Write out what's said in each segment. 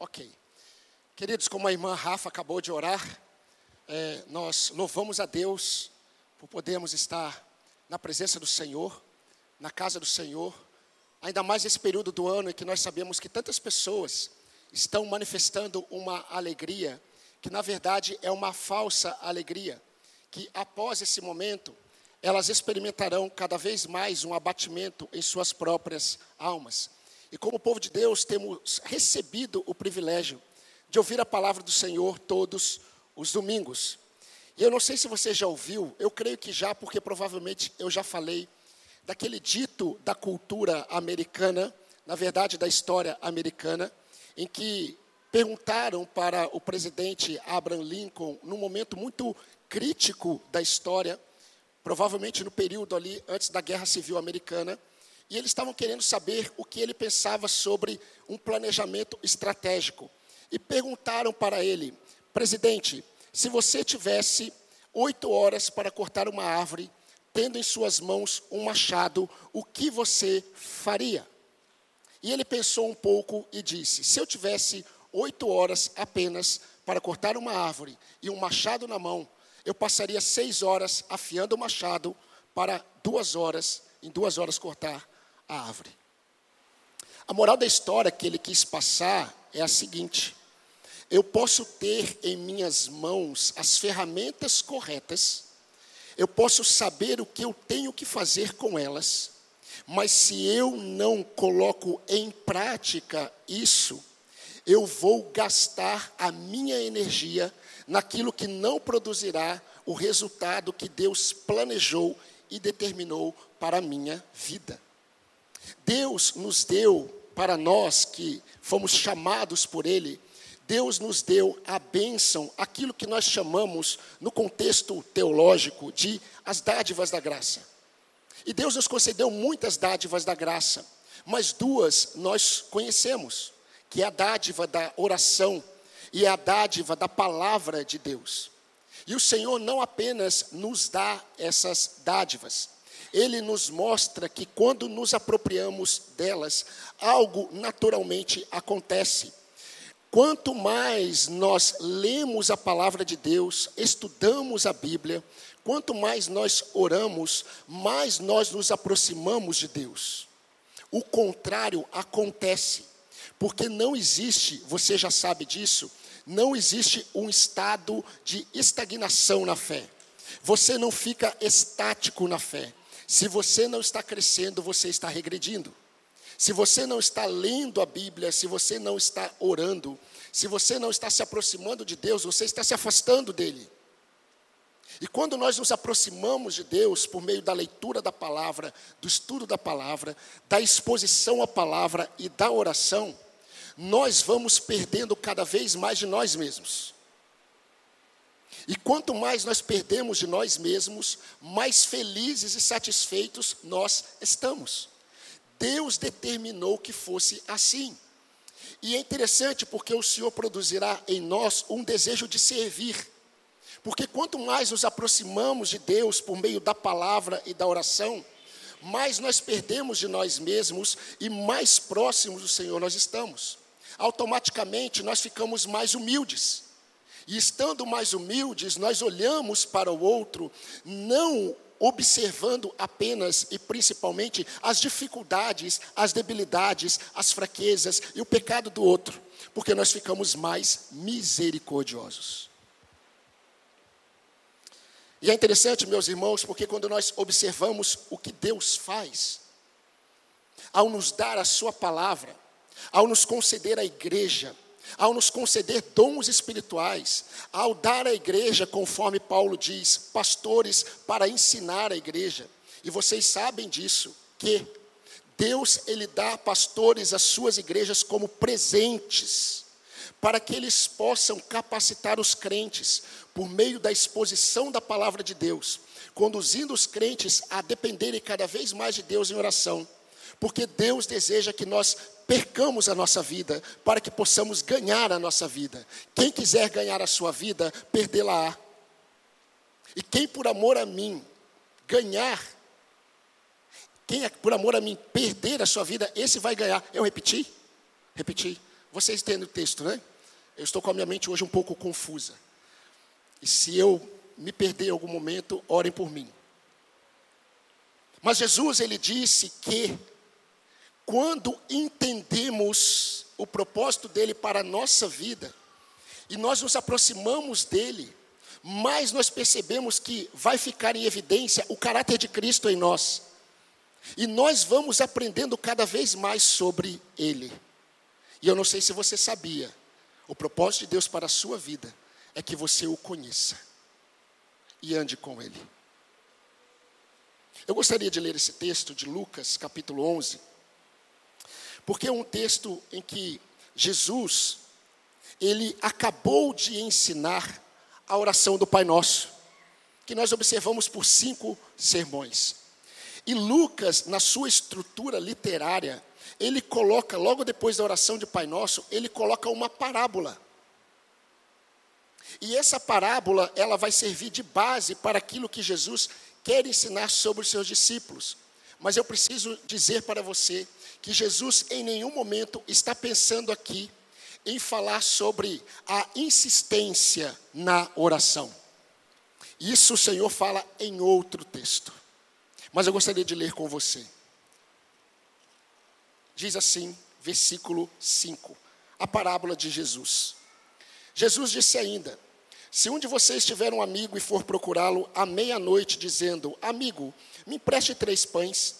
Ok. Queridos, como a irmã Rafa acabou de orar, é, nós louvamos a Deus por podermos estar na presença do Senhor, na casa do Senhor, ainda mais nesse período do ano em que nós sabemos que tantas pessoas estão manifestando uma alegria, que na verdade é uma falsa alegria, que após esse momento elas experimentarão cada vez mais um abatimento em suas próprias almas. E como povo de Deus, temos recebido o privilégio de ouvir a palavra do Senhor todos os domingos. E eu não sei se você já ouviu, eu creio que já, porque provavelmente eu já falei daquele dito da cultura americana, na verdade da história americana, em que perguntaram para o presidente Abraham Lincoln, num momento muito crítico da história, provavelmente no período ali antes da Guerra Civil Americana, e eles estavam querendo saber o que ele pensava sobre um planejamento estratégico. E perguntaram para ele, presidente, se você tivesse oito horas para cortar uma árvore, tendo em suas mãos um machado, o que você faria? E ele pensou um pouco e disse: se eu tivesse oito horas apenas para cortar uma árvore e um machado na mão, eu passaria seis horas afiando o machado para duas horas, em duas horas cortar a árvore. A moral da história que ele quis passar é a seguinte: eu posso ter em minhas mãos as ferramentas corretas, eu posso saber o que eu tenho que fazer com elas, mas se eu não coloco em prática isso, eu vou gastar a minha energia naquilo que não produzirá o resultado que Deus planejou e determinou para a minha vida. Deus nos deu, para nós que fomos chamados por Ele, Deus nos deu a bênção, aquilo que nós chamamos, no contexto teológico, de as dádivas da graça. E Deus nos concedeu muitas dádivas da graça, mas duas nós conhecemos, que é a dádiva da oração e é a dádiva da palavra de Deus. E o Senhor não apenas nos dá essas dádivas, ele nos mostra que quando nos apropriamos delas, algo naturalmente acontece. Quanto mais nós lemos a palavra de Deus, estudamos a Bíblia, quanto mais nós oramos, mais nós nos aproximamos de Deus. O contrário acontece, porque não existe, você já sabe disso, não existe um estado de estagnação na fé. Você não fica estático na fé. Se você não está crescendo, você está regredindo. Se você não está lendo a Bíblia, se você não está orando, se você não está se aproximando de Deus, você está se afastando dele. E quando nós nos aproximamos de Deus por meio da leitura da palavra, do estudo da palavra, da exposição à palavra e da oração, nós vamos perdendo cada vez mais de nós mesmos. E quanto mais nós perdemos de nós mesmos, mais felizes e satisfeitos nós estamos. Deus determinou que fosse assim. E é interessante porque o Senhor produzirá em nós um desejo de servir. Porque quanto mais nos aproximamos de Deus por meio da palavra e da oração, mais nós perdemos de nós mesmos e mais próximos do Senhor nós estamos. Automaticamente nós ficamos mais humildes. E estando mais humildes, nós olhamos para o outro, não observando apenas e principalmente as dificuldades, as debilidades, as fraquezas e o pecado do outro, porque nós ficamos mais misericordiosos. E é interessante, meus irmãos, porque quando nós observamos o que Deus faz, ao nos dar a Sua palavra, ao nos conceder a igreja, ao nos conceder dons espirituais, ao dar à igreja, conforme Paulo diz, pastores para ensinar a igreja. E vocês sabem disso, que Deus ele dá pastores às suas igrejas como presentes, para que eles possam capacitar os crentes por meio da exposição da palavra de Deus, conduzindo os crentes a dependerem cada vez mais de Deus em oração. Porque Deus deseja que nós percamos a nossa vida para que possamos ganhar a nossa vida. Quem quiser ganhar a sua vida, perdê-la-á. E quem por amor a mim ganhar, quem é por amor a mim perder a sua vida, esse vai ganhar. Eu repeti? Repeti. Vocês entendem o texto, né? Eu estou com a minha mente hoje um pouco confusa. E se eu me perder em algum momento, orem por mim. Mas Jesus, ele disse que quando entendemos o propósito dele para a nossa vida, e nós nos aproximamos dele, mais nós percebemos que vai ficar em evidência o caráter de Cristo em nós. E nós vamos aprendendo cada vez mais sobre ele. E eu não sei se você sabia, o propósito de Deus para a sua vida é que você o conheça e ande com ele. Eu gostaria de ler esse texto de Lucas, capítulo 11, porque é um texto em que Jesus, ele acabou de ensinar a oração do Pai Nosso, que nós observamos por cinco sermões. E Lucas, na sua estrutura literária, ele coloca, logo depois da oração de Pai Nosso, ele coloca uma parábola. E essa parábola, ela vai servir de base para aquilo que Jesus quer ensinar sobre os seus discípulos. Mas eu preciso dizer para você que Jesus em nenhum momento está pensando aqui em falar sobre a insistência na oração. Isso o Senhor fala em outro texto. Mas eu gostaria de ler com você. Diz assim, versículo 5, a parábola de Jesus. Jesus disse ainda: Se um de vocês tiver um amigo e for procurá-lo à meia-noite, dizendo: Amigo, me empreste três pães,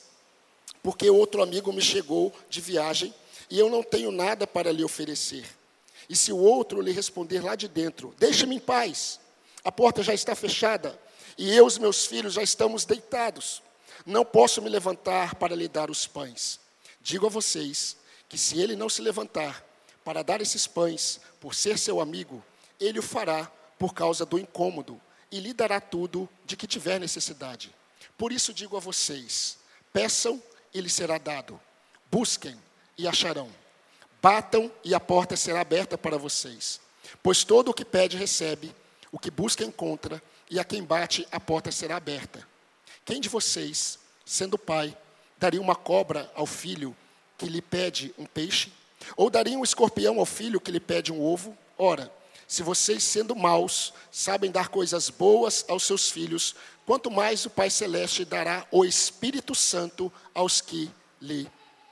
porque outro amigo me chegou de viagem e eu não tenho nada para lhe oferecer. E se o outro lhe responder lá de dentro: Deixe-me em paz, a porta já está fechada e eu e os meus filhos já estamos deitados, não posso me levantar para lhe dar os pães. Digo a vocês que se ele não se levantar para dar esses pães, por ser seu amigo, ele o fará por causa do incômodo e lhe dará tudo de que tiver necessidade. Por isso digo a vocês: peçam e lhe será dado, busquem e acharão, batam e a porta será aberta para vocês. Pois todo o que pede recebe, o que busca encontra, e a quem bate a porta será aberta. Quem de vocês, sendo pai, daria uma cobra ao filho que lhe pede um peixe? Ou daria um escorpião ao filho que lhe pede um ovo? Ora, se vocês, sendo maus, sabem dar coisas boas aos seus filhos, quanto mais o Pai Celeste dará o Espírito Santo aos que lhe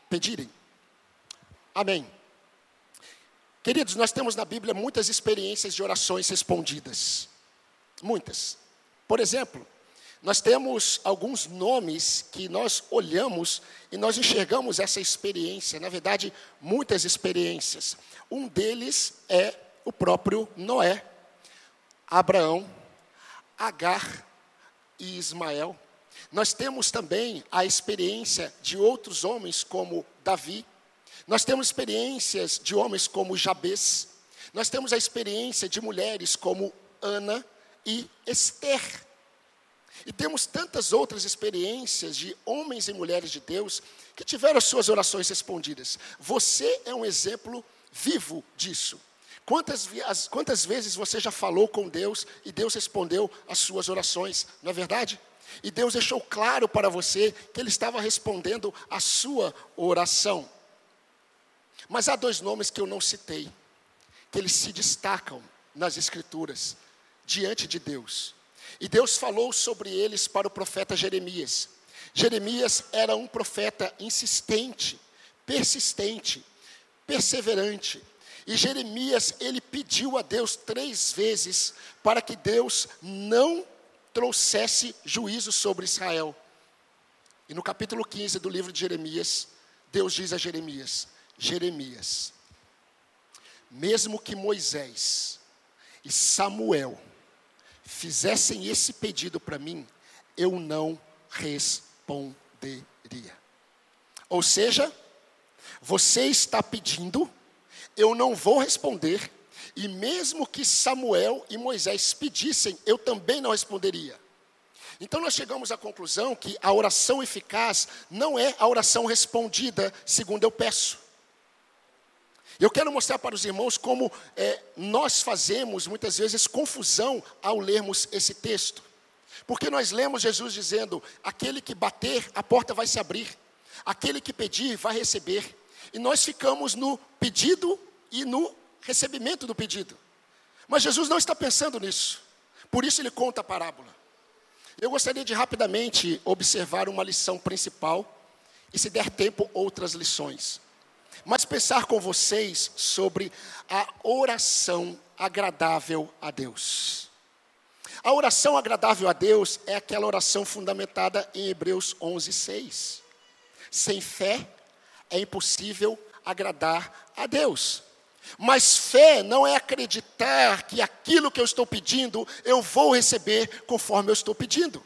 pedirem. Amém. Queridos, nós temos na Bíblia muitas experiências de orações respondidas. Muitas. Por exemplo, nós temos alguns nomes que nós olhamos e nós enxergamos essa experiência, na verdade, muitas experiências. Um deles é o próprio Noé, Abraão, Agar e Ismael. Nós temos também a experiência de outros homens como Davi. Nós temos experiências de homens como Jabes. Nós temos a experiência de mulheres como Ana e Esther. E temos tantas outras experiências de homens e mulheres de Deus que tiveram as suas orações respondidas. Você é um exemplo vivo disso. Quantas, quantas vezes você já falou com Deus e Deus respondeu as suas orações, não é verdade? E Deus deixou claro para você que Ele estava respondendo a sua oração. Mas há dois nomes que eu não citei, que eles se destacam nas Escrituras, diante de Deus. E Deus falou sobre eles para o profeta Jeremias. Jeremias era um profeta insistente, persistente, perseverante. E Jeremias, ele pediu a Deus três vezes para que Deus não trouxesse juízo sobre Israel. E no capítulo 15 do livro de Jeremias, Deus diz a Jeremias: Jeremias, mesmo que Moisés e Samuel fizessem esse pedido para mim, eu não responderia. Ou seja, você está pedindo, eu não vou responder, e mesmo que Samuel e Moisés pedissem, eu também não responderia. Então nós chegamos à conclusão que a oração eficaz não é a oração respondida segundo eu peço. Eu quero mostrar para os irmãos como é, nós fazemos muitas vezes confusão ao lermos esse texto. Porque nós lemos Jesus dizendo: aquele que bater, a porta vai se abrir, aquele que pedir, vai receber. E nós ficamos no pedido e no recebimento do pedido. Mas Jesus não está pensando nisso. Por isso ele conta a parábola. Eu gostaria de rapidamente observar uma lição principal e, se der tempo, outras lições. Mas pensar com vocês sobre a oração agradável a Deus. A oração agradável a Deus é aquela oração fundamentada em Hebreus 11, 6. Sem fé é impossível agradar a Deus. Mas fé não é acreditar que aquilo que eu estou pedindo eu vou receber conforme eu estou pedindo.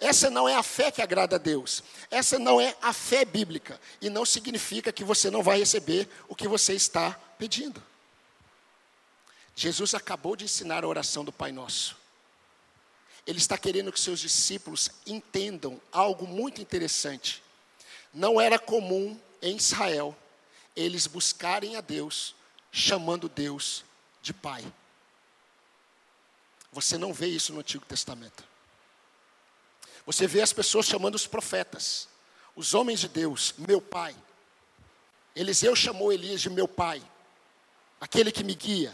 Essa não é a fé que agrada a Deus. Essa não é a fé bíblica. E não significa que você não vai receber o que você está pedindo. Jesus acabou de ensinar a oração do Pai Nosso. Ele está querendo que seus discípulos entendam algo muito interessante. Não era comum em Israel eles buscarem a Deus chamando Deus de Pai. Você não vê isso no Antigo Testamento. Você vê as pessoas chamando os profetas, os homens de Deus, meu Pai. Eliseu chamou Elias de meu Pai, aquele que me guia.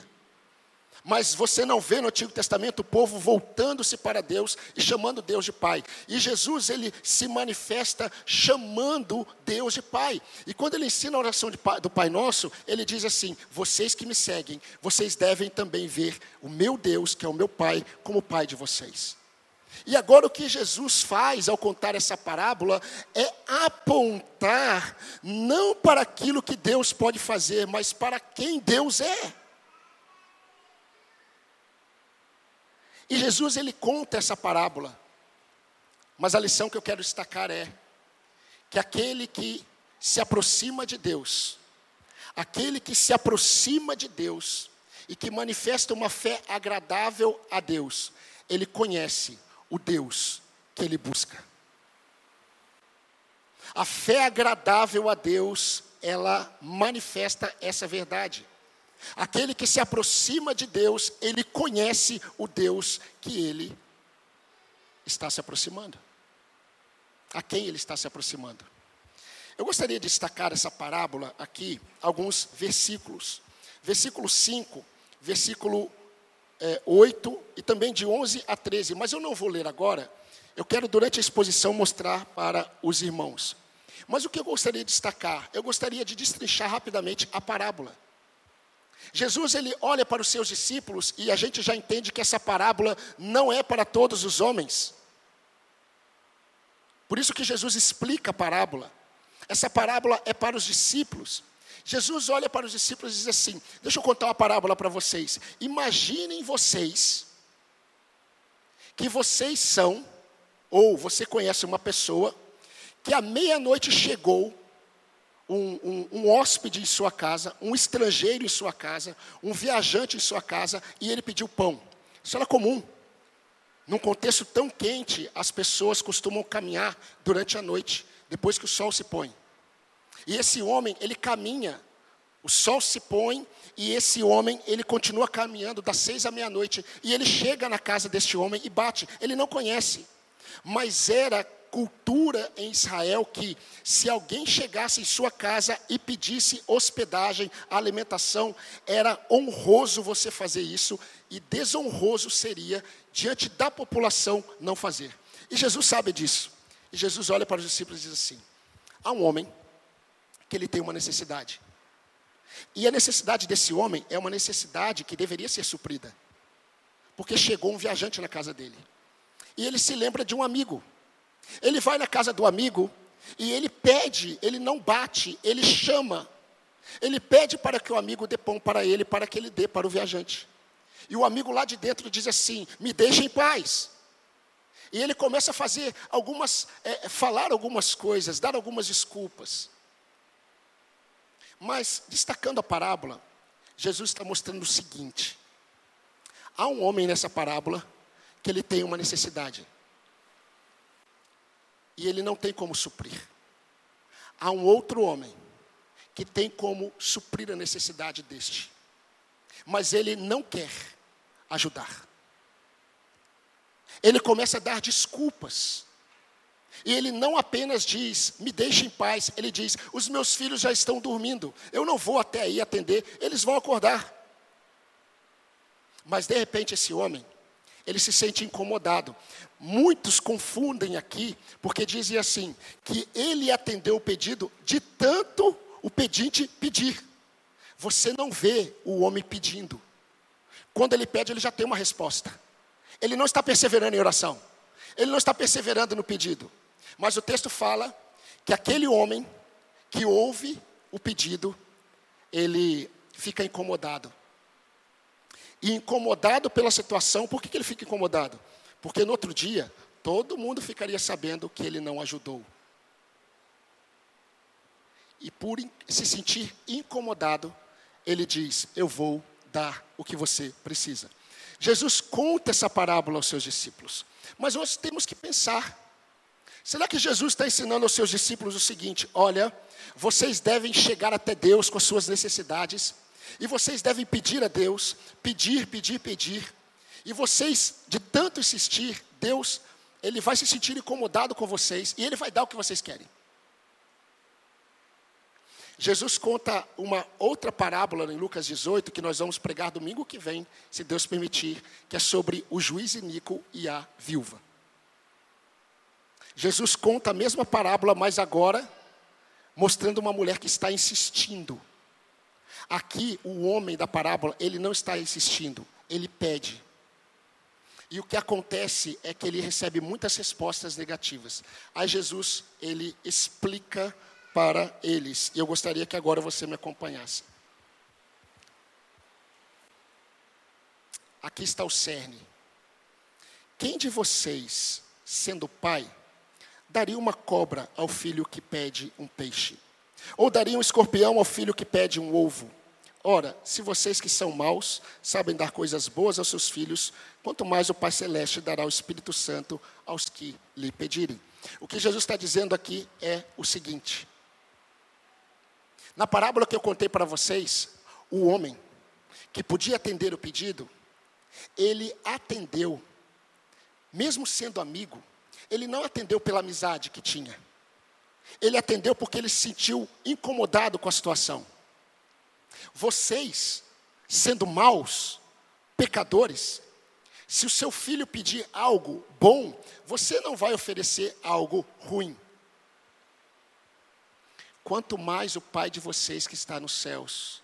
Mas você não vê no Antigo Testamento o povo voltando-se para Deus e chamando Deus de Pai. E Jesus, ele se manifesta chamando Deus de Pai. E quando ele ensina a oração do Pai Nosso, ele diz assim: Vocês que me seguem, vocês devem também ver o meu Deus, que é o meu Pai, como Pai de vocês. E agora o que Jesus faz ao contar essa parábola é apontar não para aquilo que Deus pode fazer, mas para quem Deus é. E Jesus ele conta essa parábola. Mas a lição que eu quero destacar é que aquele que se aproxima de Deus, aquele que se aproxima de Deus e que manifesta uma fé agradável a Deus, ele conhece o Deus que ele busca. A fé agradável a Deus, ela manifesta essa verdade. Aquele que se aproxima de Deus, ele conhece o Deus que ele está se aproximando. A quem ele está se aproximando. Eu gostaria de destacar essa parábola aqui, alguns versículos. Versículo 5, versículo é, 8 e também de 11 a 13. Mas eu não vou ler agora. Eu quero, durante a exposição, mostrar para os irmãos. Mas o que eu gostaria de destacar? Eu gostaria de destrinchar rapidamente a parábola. Jesus ele olha para os seus discípulos e a gente já entende que essa parábola não é para todos os homens. Por isso que Jesus explica a parábola. Essa parábola é para os discípulos. Jesus olha para os discípulos e diz assim: Deixa eu contar uma parábola para vocês. Imaginem vocês que vocês são, ou você conhece uma pessoa, que à meia-noite chegou um, um, um, hóspede em sua casa, um estrangeiro em sua casa, um viajante em sua casa, e ele pediu pão. Isso era comum. Num contexto tão quente, as pessoas costumam caminhar durante a noite, depois que o sol se põe. E esse homem, ele caminha, o sol se põe, e esse homem, ele continua caminhando das seis à meia-noite, e ele chega na casa deste homem e bate. Ele não conhece, mas era cultura em Israel que se alguém chegasse em sua casa e pedisse hospedagem, alimentação, era honroso você fazer isso e desonroso seria diante da população não fazer. E Jesus sabe disso. E Jesus olha para os discípulos e diz assim: há um homem que ele tem uma necessidade. E a necessidade desse homem é uma necessidade que deveria ser suprida. Porque chegou um viajante na casa dele. E ele se lembra de um amigo ele vai na casa do amigo e ele pede, ele não bate, ele chama. Ele pede para que o amigo dê pão para ele, para que ele dê para o viajante. E o amigo lá de dentro diz assim: Me deixa em paz. E ele começa a fazer algumas, é, falar algumas coisas, dar algumas desculpas. Mas, destacando a parábola, Jesus está mostrando o seguinte: há um homem nessa parábola que ele tem uma necessidade e ele não tem como suprir. Há um outro homem que tem como suprir a necessidade deste, mas ele não quer ajudar. Ele começa a dar desculpas. E ele não apenas diz, me deixe em paz, ele diz, os meus filhos já estão dormindo, eu não vou até aí atender, eles vão acordar. Mas de repente esse homem, ele se sente incomodado. Muitos confundem aqui, porque dizem assim, que ele atendeu o pedido de tanto o pedinte pedir. Você não vê o homem pedindo. Quando ele pede, ele já tem uma resposta. Ele não está perseverando em oração. Ele não está perseverando no pedido. Mas o texto fala que aquele homem que ouve o pedido, ele fica incomodado. E incomodado pela situação, por que, que ele fica incomodado? Porque no outro dia, todo mundo ficaria sabendo que ele não ajudou. E por se sentir incomodado, ele diz: Eu vou dar o que você precisa. Jesus conta essa parábola aos seus discípulos. Mas nós temos que pensar: será que Jesus está ensinando aos seus discípulos o seguinte: olha, vocês devem chegar até Deus com as suas necessidades, e vocês devem pedir a Deus, pedir, pedir, pedir, e vocês, de tanto insistir, Deus, Ele vai se sentir incomodado com vocês, e Ele vai dar o que vocês querem. Jesus conta uma outra parábola em Lucas 18, que nós vamos pregar domingo que vem, se Deus permitir, que é sobre o juiz Inico e a viúva. Jesus conta a mesma parábola, mas agora mostrando uma mulher que está insistindo. Aqui, o homem da parábola, ele não está insistindo, ele pede. E o que acontece é que ele recebe muitas respostas negativas. Aí Jesus, ele explica para eles. E eu gostaria que agora você me acompanhasse. Aqui está o cerne. Quem de vocês, sendo pai, daria uma cobra ao filho que pede um peixe? Ou daria um escorpião ao filho que pede um ovo? Ora, se vocês que são maus sabem dar coisas boas aos seus filhos, quanto mais o Pai Celeste dará o Espírito Santo aos que lhe pedirem. O que Jesus está dizendo aqui é o seguinte: na parábola que eu contei para vocês, o homem que podia atender o pedido, ele atendeu, mesmo sendo amigo, ele não atendeu pela amizade que tinha. Ele atendeu porque ele se sentiu incomodado com a situação. Vocês, sendo maus, pecadores, se o seu filho pedir algo bom, você não vai oferecer algo ruim quanto mais o Pai de vocês que está nos céus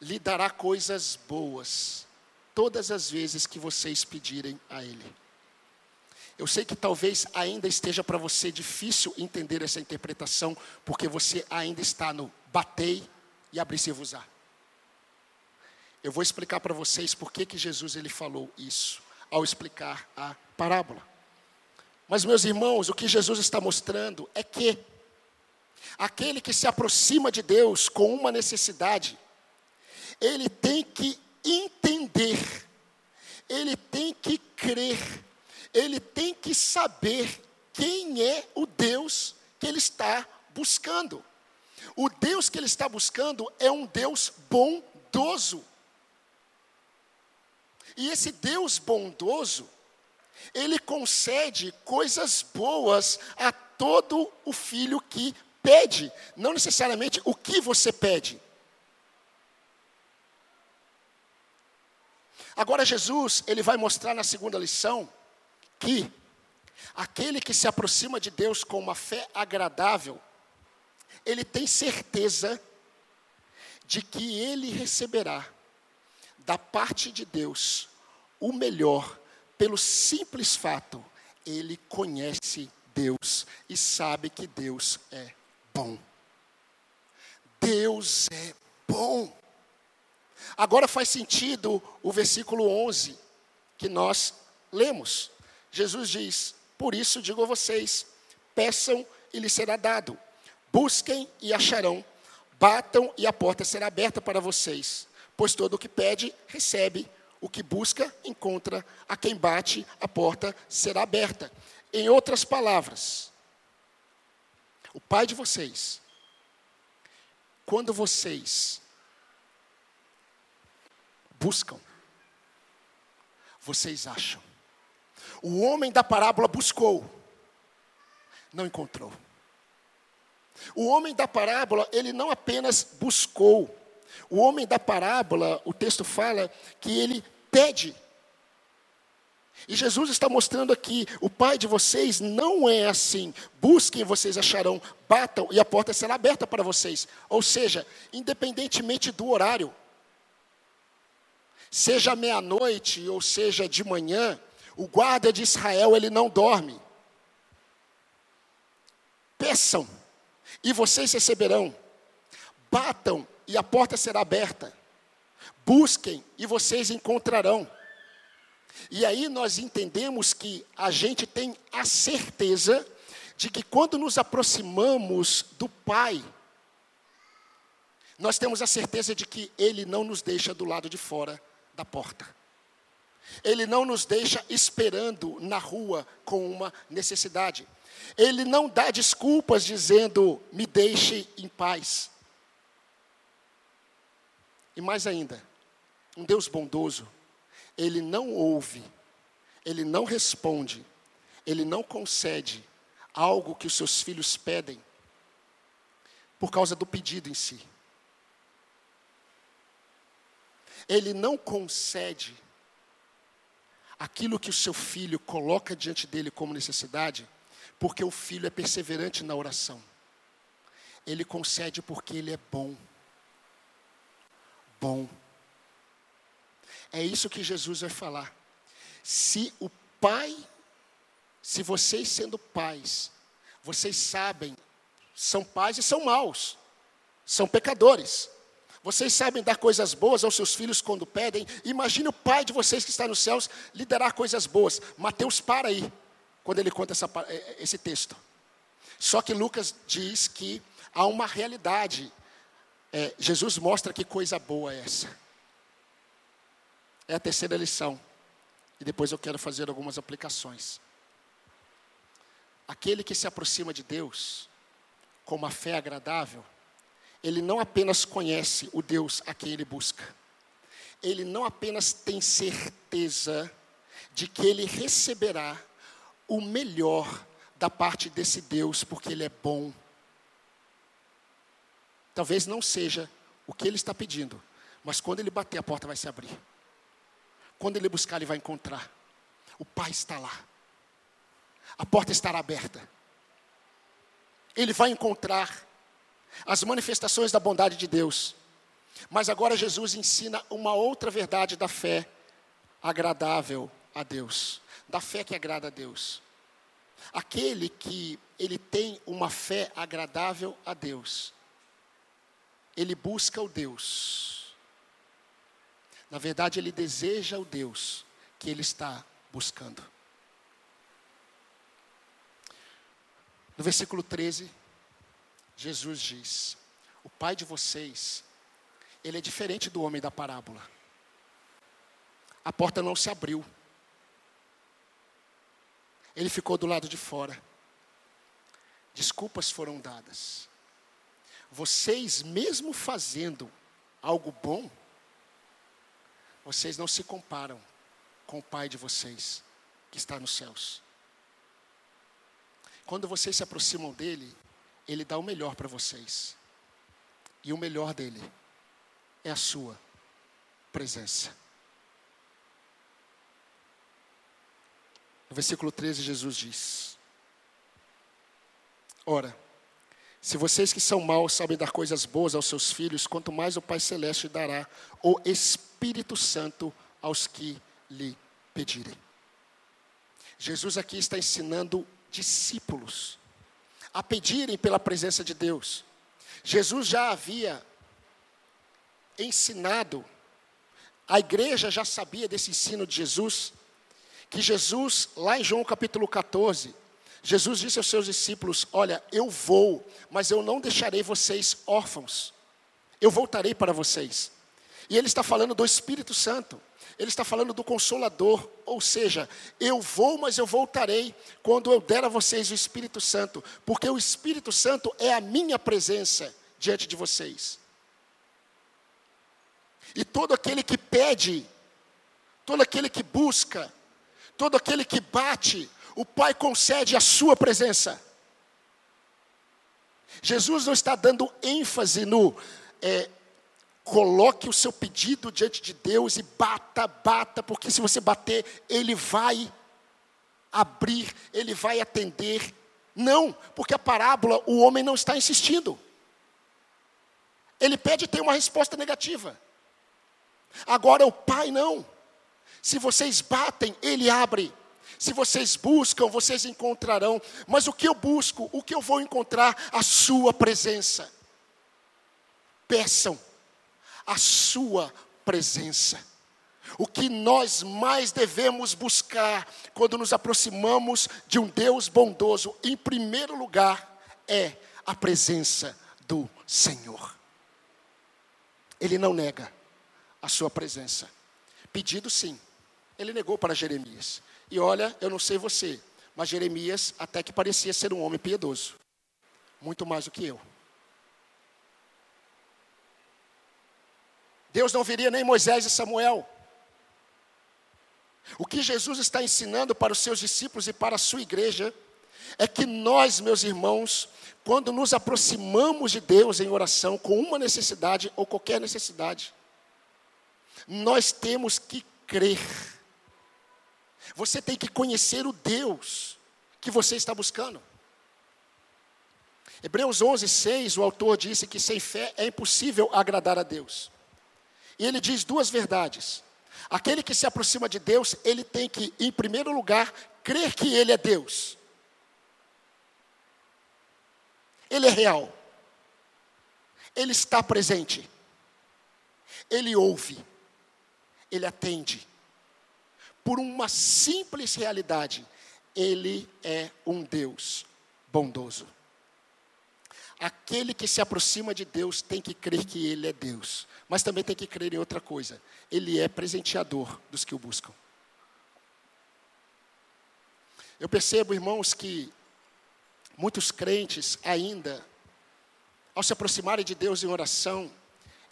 lhe dará coisas boas todas as vezes que vocês pedirem a Ele. Eu sei que talvez ainda esteja para você difícil entender essa interpretação, porque você ainda está no batei e abri-se-vos-á. Eu vou explicar para vocês por que, que Jesus ele falou isso, ao explicar a parábola. Mas, meus irmãos, o que Jesus está mostrando é que Aquele que se aproxima de Deus com uma necessidade, ele tem que entender, ele tem que crer, ele tem que saber quem é o Deus que ele está buscando. O Deus que ele está buscando é um Deus bondoso. E esse Deus bondoso, ele concede coisas boas a todo o filho que pede, não necessariamente o que você pede. Agora Jesus, ele vai mostrar na segunda lição que aquele que se aproxima de Deus com uma fé agradável, ele tem certeza de que ele receberá da parte de Deus o melhor, pelo simples fato, ele conhece Deus e sabe que Deus é bom. Deus é bom. Agora faz sentido o versículo 11 que nós lemos. Jesus diz: Por isso digo a vocês: peçam e lhes será dado, busquem e acharão, batam e a porta será aberta para vocês. Pois todo o que pede, recebe, o que busca, encontra, a quem bate, a porta será aberta. Em outras palavras, o pai de vocês, quando vocês buscam, vocês acham. O homem da parábola buscou, não encontrou. O homem da parábola, ele não apenas buscou. O homem da parábola, o texto fala que ele pede. E Jesus está mostrando aqui: o Pai de vocês não é assim. Busquem, vocês acharão. Batam e a porta será aberta para vocês. Ou seja, independentemente do horário, seja meia-noite ou seja de manhã, o guarda de Israel ele não dorme. Peçam e vocês receberão. Batam e a porta será aberta. Busquem e vocês encontrarão. E aí nós entendemos que a gente tem a certeza de que quando nos aproximamos do Pai, nós temos a certeza de que Ele não nos deixa do lado de fora da porta. Ele não nos deixa esperando na rua com uma necessidade. Ele não dá desculpas dizendo, me deixe em paz. E mais ainda, um Deus bondoso, ele não ouve, ele não responde, ele não concede algo que os seus filhos pedem por causa do pedido em si. Ele não concede aquilo que o seu filho coloca diante dele como necessidade, porque o filho é perseverante na oração. Ele concede porque ele é bom. Bom. É isso que Jesus vai falar. Se o pai, se vocês sendo pais, vocês sabem, são pais e são maus, são pecadores. Vocês sabem dar coisas boas aos seus filhos quando pedem. Imagine o pai de vocês que está nos céus lhe dará coisas boas. Mateus para aí, quando ele conta essa, eh, eh, esse texto. Só que Lucas diz que há uma realidade. É, Jesus mostra que coisa boa é essa. É a terceira lição. E depois eu quero fazer algumas aplicações. Aquele que se aproxima de Deus com uma fé agradável, ele não apenas conhece o Deus a quem ele busca, ele não apenas tem certeza de que ele receberá o melhor da parte desse Deus, porque ele é bom. Talvez não seja o que ele está pedindo, mas quando ele bater, a porta vai se abrir. Quando ele buscar, ele vai encontrar. O Pai está lá. A porta estará aberta. Ele vai encontrar as manifestações da bondade de Deus. Mas agora Jesus ensina uma outra verdade da fé agradável a Deus, da fé que agrada a Deus. Aquele que ele tem uma fé agradável a Deus, ele busca o Deus. Na verdade, ele deseja o Deus que ele está buscando. No versículo 13, Jesus diz: O pai de vocês, ele é diferente do homem da parábola. A porta não se abriu. Ele ficou do lado de fora. Desculpas foram dadas. Vocês, mesmo fazendo algo bom, vocês não se comparam com o Pai de vocês, que está nos céus. Quando vocês se aproximam dele, ele dá o melhor para vocês. E o melhor dele é a sua presença. No versículo 13, Jesus diz: Ora, se vocês que são maus sabem dar coisas boas aos seus filhos, quanto mais o Pai Celeste dará o Espírito Santo aos que lhe pedirem. Jesus aqui está ensinando discípulos a pedirem pela presença de Deus. Jesus já havia ensinado, a igreja já sabia desse ensino de Jesus, que Jesus, lá em João capítulo 14, Jesus disse aos seus discípulos: Olha, eu vou, mas eu não deixarei vocês órfãos, eu voltarei para vocês. E ele está falando do Espírito Santo. Ele está falando do Consolador, ou seja, eu vou, mas eu voltarei quando eu der a vocês o Espírito Santo, porque o Espírito Santo é a minha presença diante de vocês. E todo aquele que pede, todo aquele que busca, todo aquele que bate, o Pai concede a sua presença. Jesus não está dando ênfase no é, coloque o seu pedido diante de Deus e bata, bata, porque se você bater, Ele vai abrir, Ele vai atender. Não, porque a parábola, o homem não está insistindo. Ele pede e tem uma resposta negativa. Agora o pai não. Se vocês batem, ele abre. Se vocês buscam, vocês encontrarão. Mas o que eu busco, o que eu vou encontrar? A sua presença. Peçam a sua presença. O que nós mais devemos buscar quando nos aproximamos de um Deus bondoso, em primeiro lugar, é a presença do Senhor. Ele não nega a sua presença. Pedido sim. Ele negou para Jeremias. E olha, eu não sei você, mas Jeremias até que parecia ser um homem piedoso. Muito mais do que eu. Deus não viria nem Moisés e Samuel. O que Jesus está ensinando para os seus discípulos e para a sua igreja é que nós, meus irmãos, quando nos aproximamos de Deus em oração com uma necessidade ou qualquer necessidade, nós temos que crer. Você tem que conhecer o Deus que você está buscando. Hebreus 11, 6, o autor disse que sem fé é impossível agradar a Deus. E ele diz duas verdades. Aquele que se aproxima de Deus, ele tem que, em primeiro lugar, crer que Ele é Deus. Ele é real. Ele está presente. Ele ouve. Ele atende. Por uma simples realidade, Ele é um Deus bondoso. Aquele que se aproxima de Deus tem que crer que Ele é Deus, mas também tem que crer em outra coisa: Ele é presenteador dos que o buscam. Eu percebo, irmãos, que muitos crentes ainda, ao se aproximarem de Deus em oração,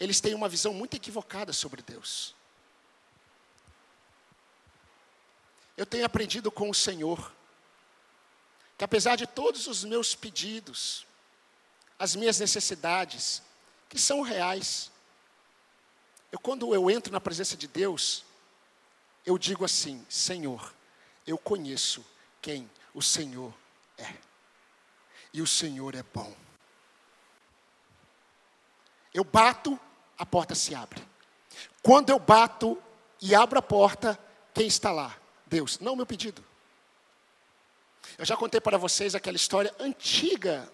eles têm uma visão muito equivocada sobre Deus. Eu tenho aprendido com o Senhor que apesar de todos os meus pedidos, as minhas necessidades, que são reais. Eu, quando eu entro na presença de Deus, eu digo assim: Senhor, eu conheço quem o Senhor é, e o Senhor é bom. Eu bato, a porta se abre. Quando eu bato e abro a porta, quem está lá? Deus, não o meu pedido. Eu já contei para vocês aquela história antiga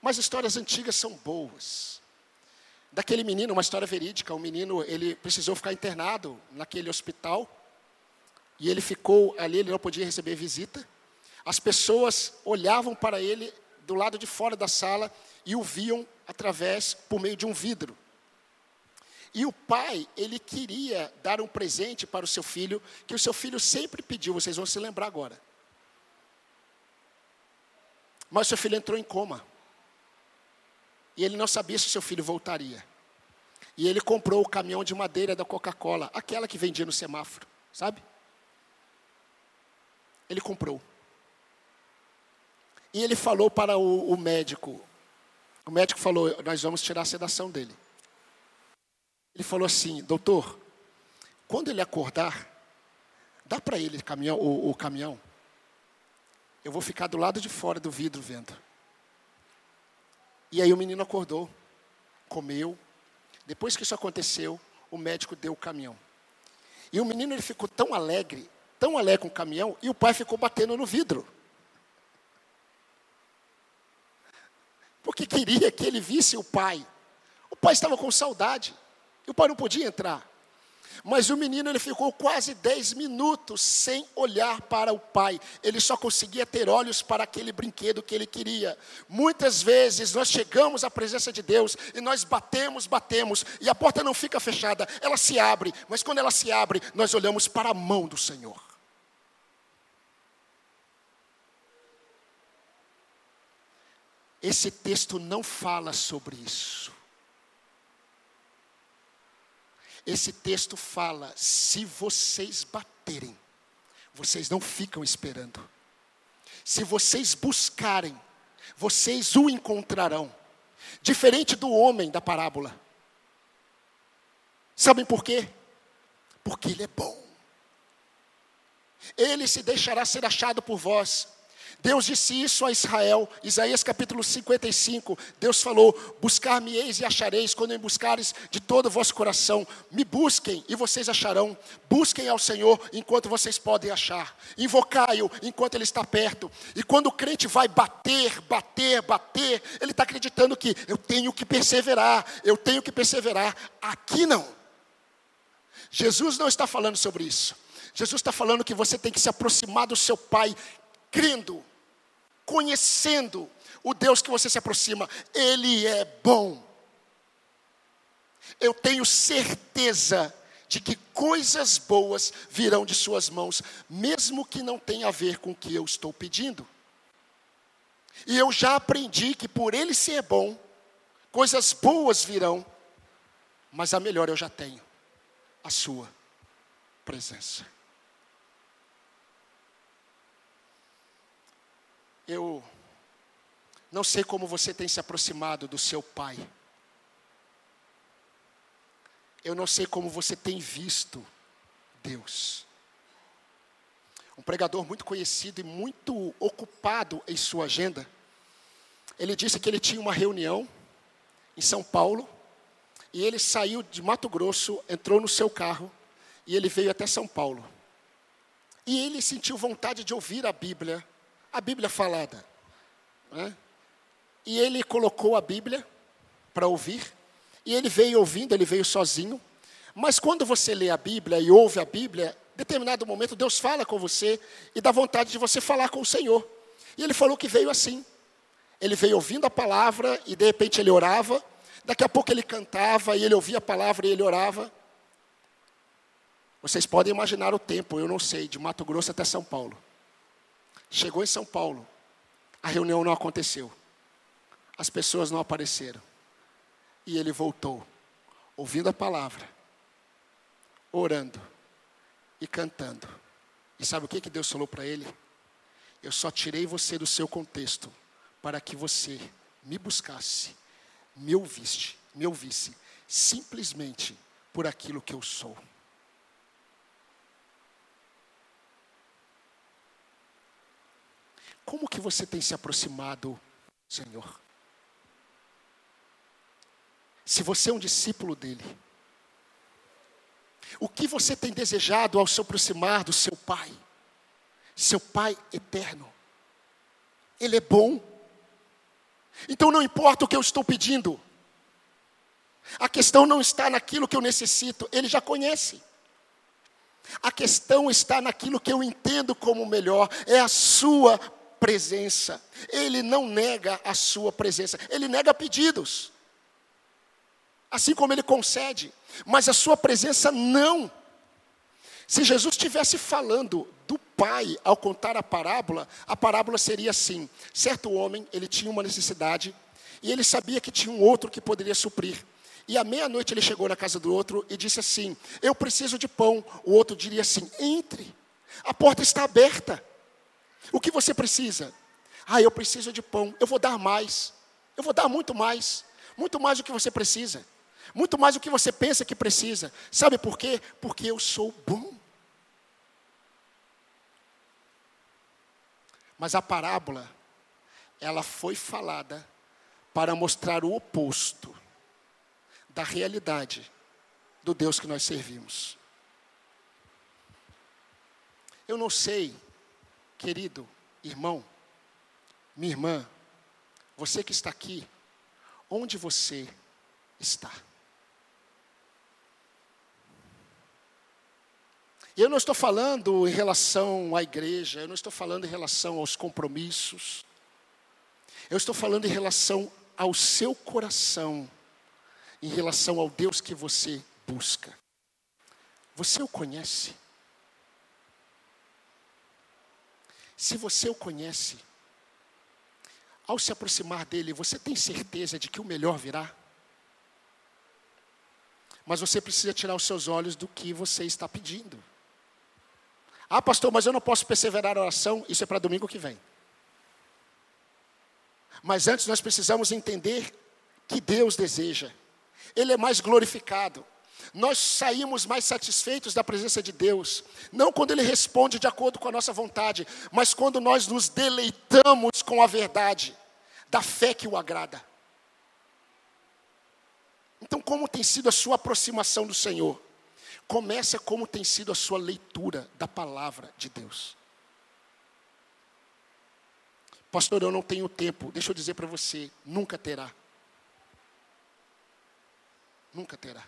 mas histórias antigas são boas. Daquele menino, uma história verídica, o um menino, ele precisou ficar internado naquele hospital, e ele ficou ali, ele não podia receber visita. As pessoas olhavam para ele do lado de fora da sala e o viam através, por meio de um vidro. E o pai, ele queria dar um presente para o seu filho, que o seu filho sempre pediu, vocês vão se lembrar agora. Mas o seu filho entrou em coma. E ele não sabia se seu filho voltaria. E ele comprou o caminhão de madeira da Coca-Cola, aquela que vendia no semáforo, sabe? Ele comprou. E ele falou para o, o médico. O médico falou: Nós vamos tirar a sedação dele. Ele falou assim: Doutor, quando ele acordar, dá para ele caminhão, o, o caminhão. Eu vou ficar do lado de fora do vidro vendo. E aí o menino acordou, comeu. Depois que isso aconteceu, o médico deu o caminhão. E o menino ele ficou tão alegre, tão alegre com o caminhão, e o pai ficou batendo no vidro. Porque queria que ele visse o pai. O pai estava com saudade. O pai não podia entrar. Mas o menino ele ficou quase 10 minutos sem olhar para o pai. Ele só conseguia ter olhos para aquele brinquedo que ele queria. Muitas vezes nós chegamos à presença de Deus e nós batemos, batemos, e a porta não fica fechada, ela se abre, mas quando ela se abre, nós olhamos para a mão do Senhor. Esse texto não fala sobre isso. Esse texto fala: se vocês baterem, vocês não ficam esperando. Se vocês buscarem, vocês o encontrarão. Diferente do homem da parábola. Sabem por quê? Porque ele é bom. Ele se deixará ser achado por vós. Deus disse isso a Israel, Isaías capítulo 55. Deus falou: Buscar-me-eis e achareis, quando me buscares de todo o vosso coração. Me busquem e vocês acharão. Busquem ao Senhor enquanto vocês podem achar. Invocai-o enquanto Ele está perto. E quando o crente vai bater, bater, bater, ele está acreditando que eu tenho que perseverar, eu tenho que perseverar. Aqui não. Jesus não está falando sobre isso. Jesus está falando que você tem que se aproximar do seu Pai, crendo, conhecendo o Deus que você se aproxima, Ele é bom. Eu tenho certeza de que coisas boas virão de Suas mãos, mesmo que não tenha a ver com o que eu estou pedindo. E eu já aprendi que por Ele ser bom, coisas boas virão, mas a melhor eu já tenho, a Sua presença. Eu não sei como você tem se aproximado do seu pai. Eu não sei como você tem visto Deus. Um pregador muito conhecido e muito ocupado em sua agenda, ele disse que ele tinha uma reunião em São Paulo, e ele saiu de Mato Grosso, entrou no seu carro, e ele veio até São Paulo. E ele sentiu vontade de ouvir a Bíblia a Bíblia falada. Né? E ele colocou a Bíblia para ouvir, e ele veio ouvindo, ele veio sozinho. Mas quando você lê a Bíblia e ouve a Bíblia, em determinado momento Deus fala com você e dá vontade de você falar com o Senhor. E ele falou que veio assim. Ele veio ouvindo a palavra e de repente ele orava. Daqui a pouco ele cantava e ele ouvia a palavra e ele orava. Vocês podem imaginar o tempo, eu não sei, de Mato Grosso até São Paulo. Chegou em São Paulo, a reunião não aconteceu, as pessoas não apareceram, e ele voltou, ouvindo a palavra, orando e cantando. E sabe o que, que Deus falou para ele? Eu só tirei você do seu contexto para que você me buscasse, me ouvisse, me ouvisse, simplesmente por aquilo que eu sou. Como que você tem se aproximado, Senhor? Se você é um discípulo dele, o que você tem desejado ao se aproximar do seu Pai? Seu Pai eterno. Ele é bom. Então não importa o que eu estou pedindo. A questão não está naquilo que eu necessito, ele já conhece. A questão está naquilo que eu entendo como melhor, é a sua presença. Ele não nega a sua presença, ele nega pedidos. Assim como ele concede, mas a sua presença não. Se Jesus estivesse falando do Pai ao contar a parábola, a parábola seria assim: certo homem, ele tinha uma necessidade e ele sabia que tinha um outro que poderia suprir. E à meia-noite ele chegou na casa do outro e disse assim: Eu preciso de pão. O outro diria assim: Entre, a porta está aberta. O que você precisa? Ah, eu preciso de pão. Eu vou dar mais. Eu vou dar muito mais. Muito mais do que você precisa. Muito mais do que você pensa que precisa. Sabe por quê? Porque eu sou bom. Mas a parábola, ela foi falada para mostrar o oposto da realidade do Deus que nós servimos. Eu não sei Querido irmão, minha irmã, você que está aqui, onde você está? E eu não estou falando em relação à igreja, eu não estou falando em relação aos compromissos, eu estou falando em relação ao seu coração, em relação ao Deus que você busca. Você o conhece? Se você o conhece, ao se aproximar dele, você tem certeza de que o melhor virá? Mas você precisa tirar os seus olhos do que você está pedindo. Ah, pastor, mas eu não posso perseverar a oração, isso é para domingo que vem. Mas antes nós precisamos entender que Deus deseja. Ele é mais glorificado. Nós saímos mais satisfeitos da presença de Deus, não quando Ele responde de acordo com a nossa vontade, mas quando nós nos deleitamos com a verdade, da fé que o agrada. Então, como tem sido a sua aproximação do Senhor? Começa como tem sido a sua leitura da palavra de Deus. Pastor, eu não tenho tempo. Deixa eu dizer para você, nunca terá. Nunca terá.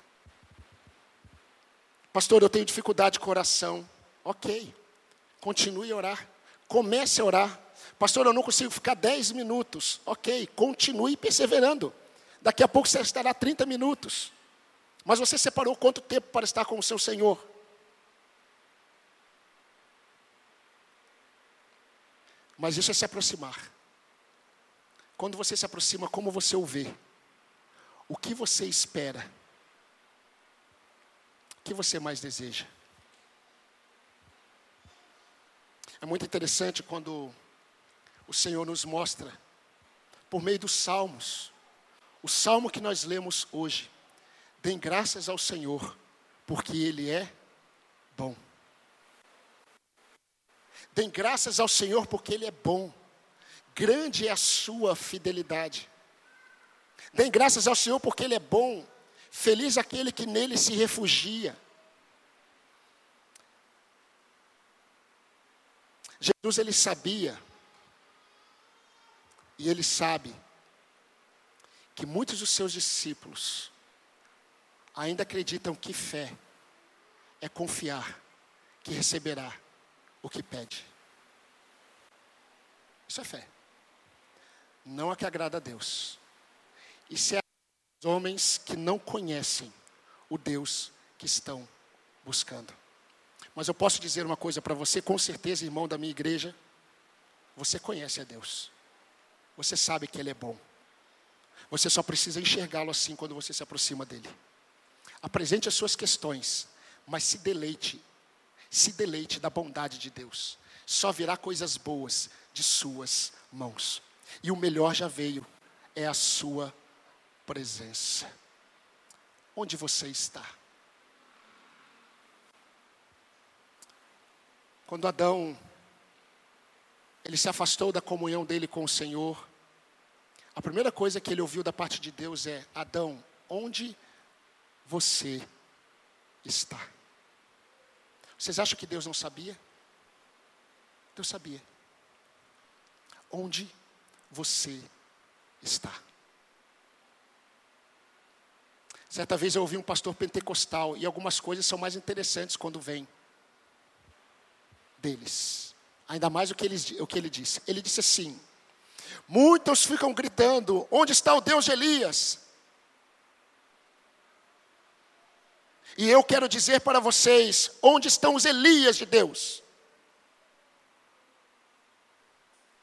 Pastor, eu tenho dificuldade de coração. Ok. Continue a orar. Comece a orar. Pastor, eu não consigo ficar 10 minutos. Ok. Continue perseverando. Daqui a pouco você estará 30 minutos. Mas você separou quanto tempo para estar com o seu Senhor? Mas isso é se aproximar. Quando você se aproxima, como você o vê? O que você espera? O que você mais deseja? É muito interessante quando o Senhor nos mostra, por meio dos salmos, o salmo que nós lemos hoje. Dêem graças ao Senhor, porque Ele é bom. Dêem graças ao Senhor, porque Ele é bom. Grande é a sua fidelidade. Dêem graças ao Senhor, porque Ele é bom. Feliz aquele que nele se refugia. Jesus ele sabia e ele sabe que muitos dos seus discípulos ainda acreditam que fé é confiar que receberá o que pede. Isso é fé. Não a que agrada a Deus. Isso é homens que não conhecem o Deus que estão buscando. Mas eu posso dizer uma coisa para você, com certeza, irmão da minha igreja, você conhece a Deus. Você sabe que Ele é bom. Você só precisa enxergá-lo assim quando você se aproxima dele. Apresente as suas questões, mas se deleite, se deleite da bondade de Deus. Só virá coisas boas de suas mãos. E o melhor já veio, é a sua presença. Onde você está? Quando Adão ele se afastou da comunhão dele com o Senhor, a primeira coisa que ele ouviu da parte de Deus é: Adão, onde você está? Vocês acham que Deus não sabia? Deus sabia. Onde você está? Certa vez eu ouvi um pastor pentecostal e algumas coisas são mais interessantes quando vêm deles. Ainda mais o que ele, o que ele disse. Ele disse assim: Muitos ficam gritando: Onde está o Deus de Elias? E eu quero dizer para vocês: onde estão os Elias de Deus?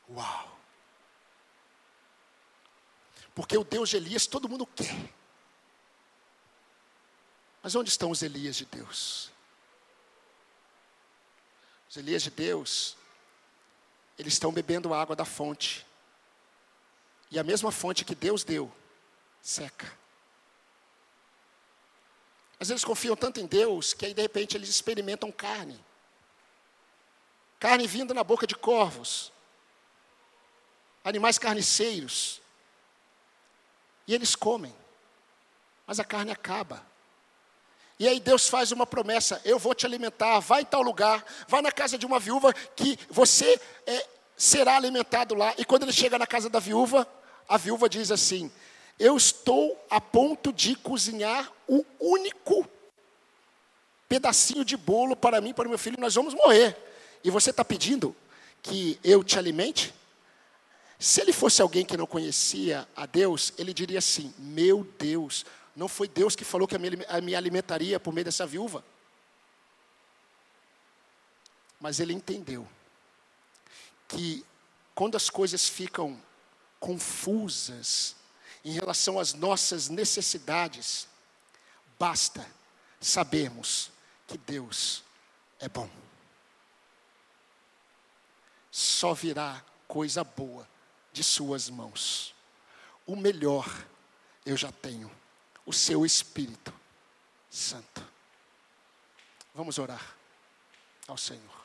Uau! Porque o Deus de Elias todo mundo quer. Mas onde estão os Elias de Deus? Os Elias de Deus, eles estão bebendo água da fonte. E a mesma fonte que Deus deu, seca. Mas eles confiam tanto em Deus que aí de repente eles experimentam carne. Carne vinda na boca de corvos. Animais carniceiros. E eles comem. Mas a carne acaba. E aí Deus faz uma promessa: eu vou te alimentar, vai em tal lugar, vai na casa de uma viúva que você é, será alimentado lá. E quando ele chega na casa da viúva, a viúva diz assim: eu estou a ponto de cozinhar o único pedacinho de bolo para mim, para meu filho, nós vamos morrer. E você está pedindo que eu te alimente? Se ele fosse alguém que não conhecia a Deus, ele diria assim: Meu Deus, não foi Deus que falou que me alimentaria por meio dessa viúva? Mas ele entendeu que quando as coisas ficam confusas, em relação às nossas necessidades, basta sabermos que Deus é bom. Só virá coisa boa de Suas mãos. O melhor eu já tenho, o Seu Espírito Santo. Vamos orar ao Senhor.